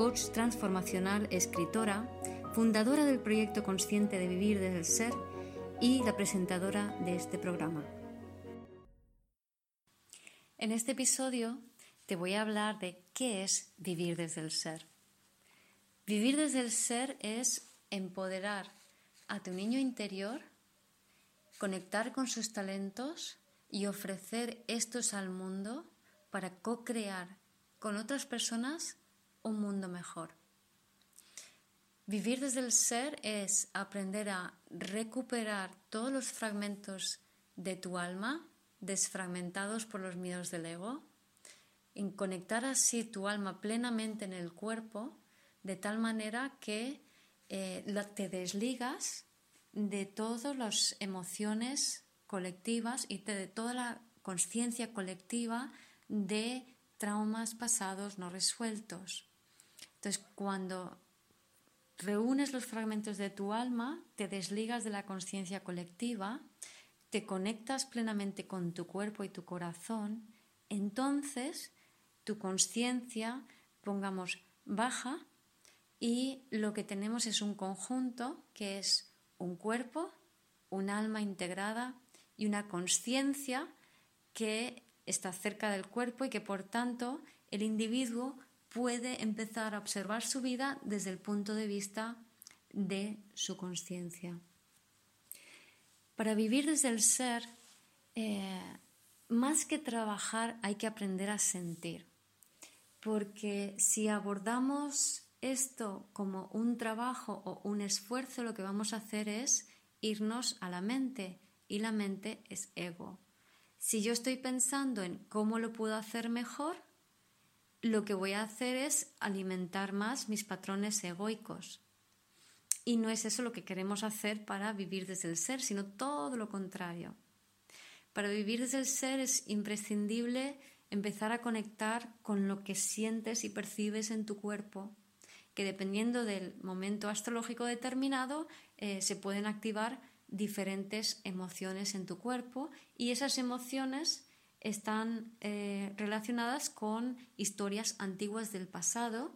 coach transformacional, escritora, fundadora del proyecto Consciente de Vivir desde el Ser y la presentadora de este programa. En este episodio te voy a hablar de qué es vivir desde el ser. Vivir desde el ser es empoderar a tu niño interior, conectar con sus talentos y ofrecer estos al mundo para co-crear con otras personas un mundo mejor. Vivir desde el ser es aprender a recuperar todos los fragmentos de tu alma desfragmentados por los miedos del ego, en conectar así tu alma plenamente en el cuerpo, de tal manera que eh, te desligas de todas las emociones colectivas y de toda la conciencia colectiva de traumas pasados no resueltos. Entonces, cuando reúnes los fragmentos de tu alma, te desligas de la conciencia colectiva, te conectas plenamente con tu cuerpo y tu corazón, entonces tu conciencia, pongamos, baja y lo que tenemos es un conjunto que es un cuerpo, un alma integrada y una conciencia que está cerca del cuerpo y que por tanto el individuo puede empezar a observar su vida desde el punto de vista de su conciencia. Para vivir desde el ser, eh, más que trabajar hay que aprender a sentir, porque si abordamos esto como un trabajo o un esfuerzo, lo que vamos a hacer es irnos a la mente y la mente es ego. Si yo estoy pensando en cómo lo puedo hacer mejor, lo que voy a hacer es alimentar más mis patrones egoicos. Y no es eso lo que queremos hacer para vivir desde el ser, sino todo lo contrario. Para vivir desde el ser es imprescindible empezar a conectar con lo que sientes y percibes en tu cuerpo, que dependiendo del momento astrológico determinado eh, se pueden activar diferentes emociones en tu cuerpo y esas emociones están eh, relacionadas con historias antiguas del pasado,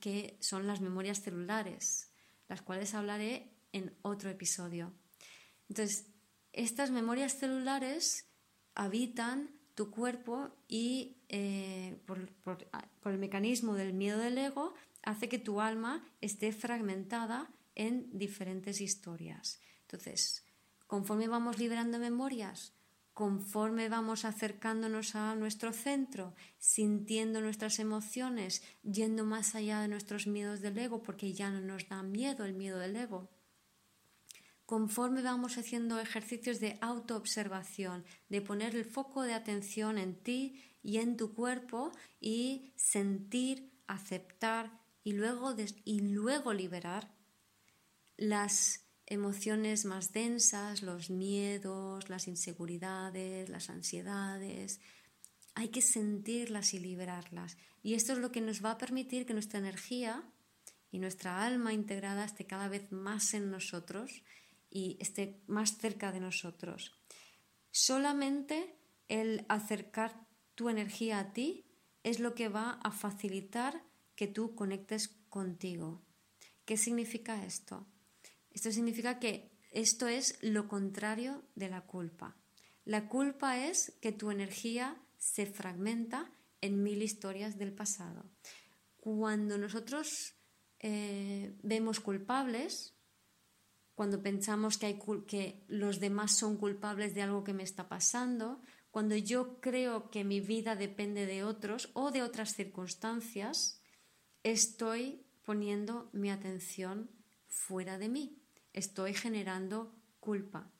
que son las memorias celulares, las cuales hablaré en otro episodio. Entonces, estas memorias celulares habitan tu cuerpo y eh, por, por el mecanismo del miedo del ego hace que tu alma esté fragmentada en diferentes historias. Entonces, conforme vamos liberando memorias, conforme vamos acercándonos a nuestro centro, sintiendo nuestras emociones, yendo más allá de nuestros miedos del ego, porque ya no nos da miedo el miedo del ego. Conforme vamos haciendo ejercicios de autoobservación, de poner el foco de atención en ti y en tu cuerpo y sentir, aceptar y luego, y luego liberar las emociones más densas, los miedos, las inseguridades, las ansiedades. Hay que sentirlas y liberarlas. Y esto es lo que nos va a permitir que nuestra energía y nuestra alma integrada esté cada vez más en nosotros y esté más cerca de nosotros. Solamente el acercar tu energía a ti es lo que va a facilitar que tú conectes contigo. ¿Qué significa esto? Esto significa que esto es lo contrario de la culpa. La culpa es que tu energía se fragmenta en mil historias del pasado. Cuando nosotros eh, vemos culpables, cuando pensamos que, los demás son culpables de algo que me está pasando, cuando yo creo que mi vida depende de otros o de otras circunstancias, estoy poniendo mi atención fuera de mí estoy generando culpa.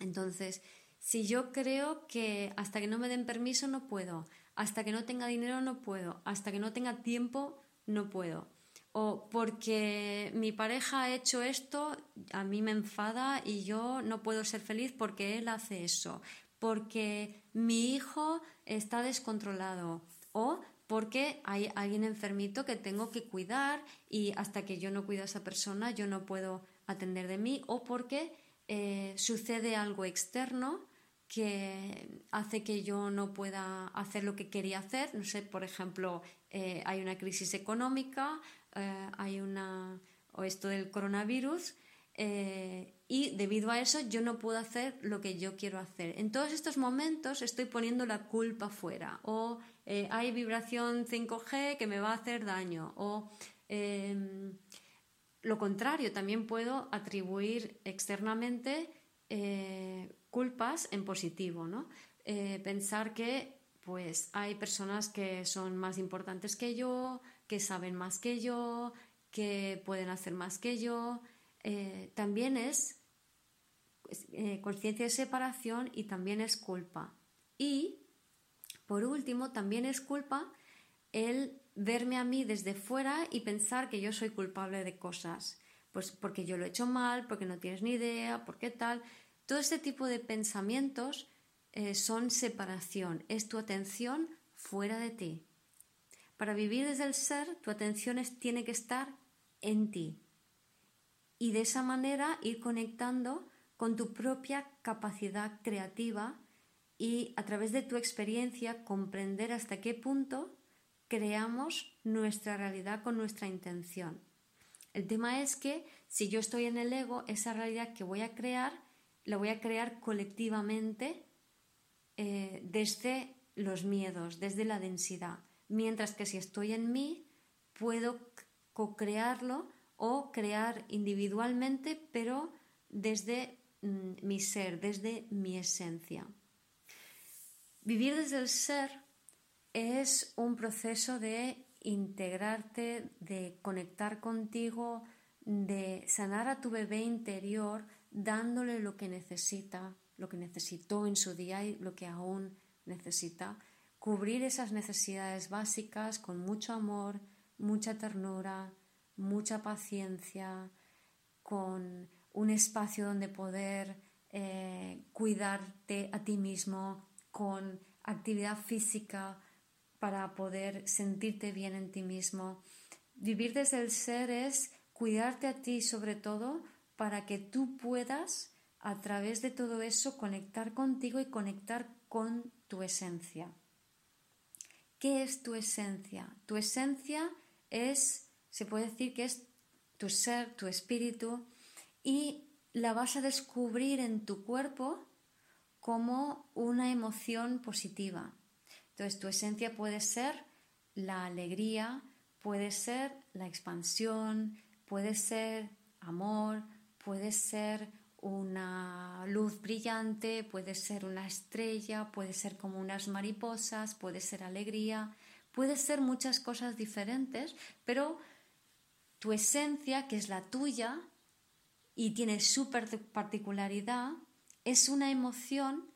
Entonces, si yo creo que hasta que no me den permiso no puedo, hasta que no tenga dinero no puedo, hasta que no tenga tiempo no puedo, o porque mi pareja ha hecho esto, a mí me enfada y yo no puedo ser feliz porque él hace eso, porque mi hijo está descontrolado o porque hay alguien enfermito que tengo que cuidar y hasta que yo no cuido a esa persona yo no puedo atender de mí o porque eh, sucede algo externo que hace que yo no pueda hacer lo que quería hacer. No sé, por ejemplo, eh, hay una crisis económica, eh, hay una, o esto del coronavirus, y debido a eso yo no puedo hacer lo que yo quiero hacer. En todos estos momentos estoy poniendo la culpa fuera, o hay vibración 5G que me va a hacer daño, o em, lo contrario, también puedo atribuir externamente culpas en positivo, ¿no? pensar que pues hay personas que son más importantes que yo, que saben más que yo, que pueden hacer más que yo. Eh, también es eh, conciencia de separación y también es culpa. Y, por último, también es culpa el verme a mí desde fuera y pensar que yo soy culpable de cosas. Pues porque yo lo he hecho mal, porque no tienes ni idea, porque tal. Todo este tipo de pensamientos eh, son separación, es tu atención fuera de ti. Para vivir desde el ser, tu atención tiene que estar en ti. Y de esa manera ir conectando con tu propia capacidad creativa y a través de tu experiencia comprender hasta qué punto creamos nuestra realidad con nuestra intención. El tema es que si yo estoy en el ego, esa realidad que voy a crear, la voy a crear colectivamente eh, desde los miedos, desde la densidad mientras que si estoy en mí, puedo co-crearlo o crear individualmente, pero desde mm, mi ser, desde mi esencia. Vivir desde el ser es un proceso de integrarte, de conectar contigo, de sanar a tu bebé interior dándole lo que necesita, lo que necesitó en su día y lo que aún necesita. Cubrir esas necesidades básicas con mucho amor, mucha ternura, mucha paciencia, con un espacio donde poder eh, cuidarte a ti mismo, con actividad física para poder sentirte bien en ti mismo. Vivir desde el ser es cuidarte a ti sobre todo para que tú puedas a través de todo eso conectar contigo y conectar con tu esencia. ¿Qué es tu esencia? Tu esencia es, se puede decir que es tu ser, tu espíritu, y la vas a descubrir en tu cuerpo como una emoción positiva. Entonces, tu esencia puede ser la alegría, puede ser la expansión, puede ser amor, puede ser una luz brillante, puede ser una estrella, puede ser como unas mariposas, puede ser alegría, puede ser muchas cosas diferentes, pero tu esencia, que es la tuya y tiene su particularidad, es una emoción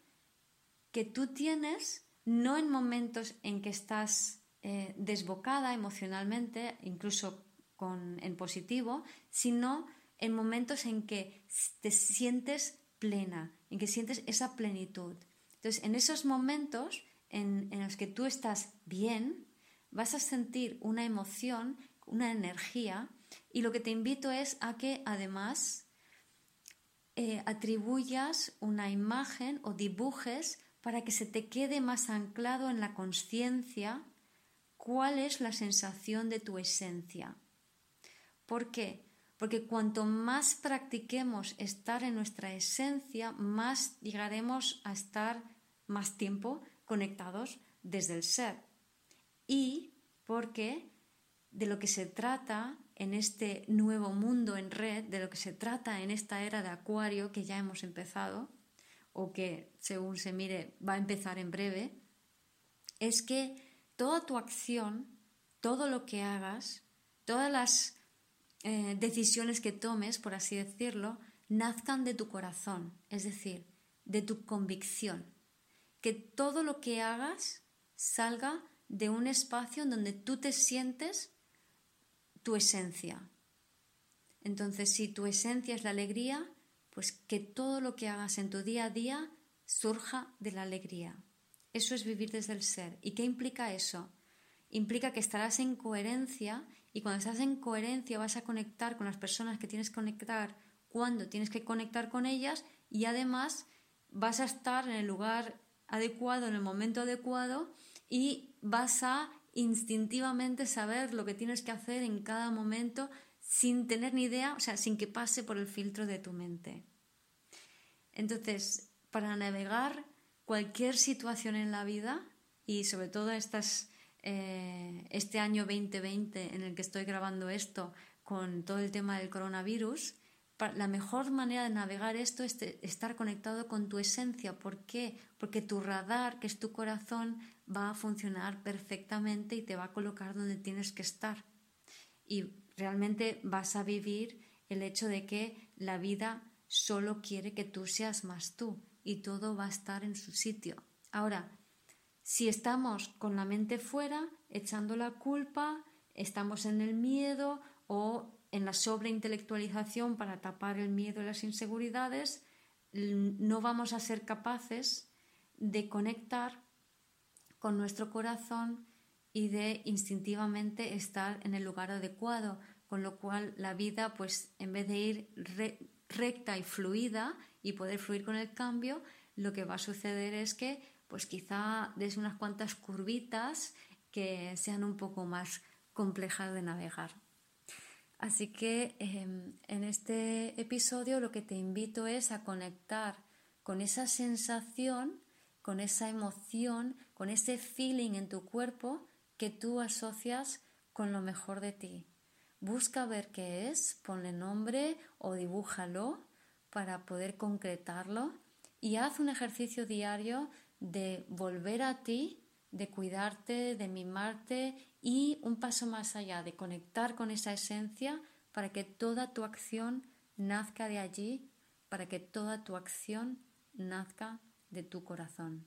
que tú tienes no en momentos en que estás eh, desbocada emocionalmente, incluso en positivo, sino en momentos en que te sientes plena, en que sientes esa plenitud. Entonces, en esos momentos en, los que tú estás bien, vas a sentir una emoción, una energía, y lo que te invito es a que además eh, atribuyas una imagen o dibujes para que se te quede más anclado en la conciencia cuál es la sensación de tu esencia. ¿Por qué? porque cuanto más practiquemos estar en nuestra esencia, más llegaremos a estar más tiempo conectados desde el ser. Y porque de lo que se trata en este nuevo mundo en red, de lo que se trata en esta era de Acuario que ya hemos empezado, o que según se mire va a empezar en breve, es que toda tu acción, todo lo que hagas, todas las eh, decisiones que tomes, por así decirlo, nazcan de tu corazón, es decir, de tu convicción. Que todo lo que hagas salga de un espacio en donde tú te sientes tu esencia. Entonces, si tu esencia es la alegría, pues que todo lo que hagas en tu día a día surja de la alegría. Eso es vivir desde el ser. ¿Y qué implica eso? Implica que estarás en coherencia y cuando estás en coherencia vas a conectar con las personas que tienes que conectar cuando tienes que conectar con ellas y además vas a estar en el lugar adecuado, en el momento adecuado y vas a instintivamente saber lo que tienes que hacer en cada momento sin tener ni idea, o sea, sin que pase por el filtro de tu mente. Entonces, para navegar cualquier situación en la vida y sobre todo estas, eh, este año 2020 en el que estoy grabando esto con todo el tema del coronavirus, la mejor manera de navegar esto es estar conectado con tu esencia. ¿Por qué? Porque tu radar, que es tu corazón, va a funcionar perfectamente y te va a colocar donde tienes que estar. Y realmente vas a vivir el hecho de que la vida solo quiere que tú seas más tú y todo va a estar en su sitio. Ahora, si estamos con la mente fuera, echando la culpa, estamos en el miedo o en la sobreintelectualización para tapar el miedo y las inseguridades, no vamos a ser capaces de conectar con nuestro corazón y de instintivamente estar en el lugar adecuado, con lo cual la vida, pues en vez de ir recta y fluida y poder fluir con el cambio, lo que va a suceder es que pues quizá des unas cuantas curvitas que sean un poco más complejas de navegar. Así que em, en este episodio lo que te invito es a conectar con esa sensación, con esa emoción, con ese feeling en tu cuerpo que tú asocias con lo mejor de ti. Busca ver qué es, ponle nombre o dibújalo para poder concretarlo y haz un ejercicio diario de volver a ti, de cuidarte, de mimarte y un paso más allá, de conectar con esa esencia para que toda tu acción nazca de allí, para que toda tu acción nazca de tu corazón.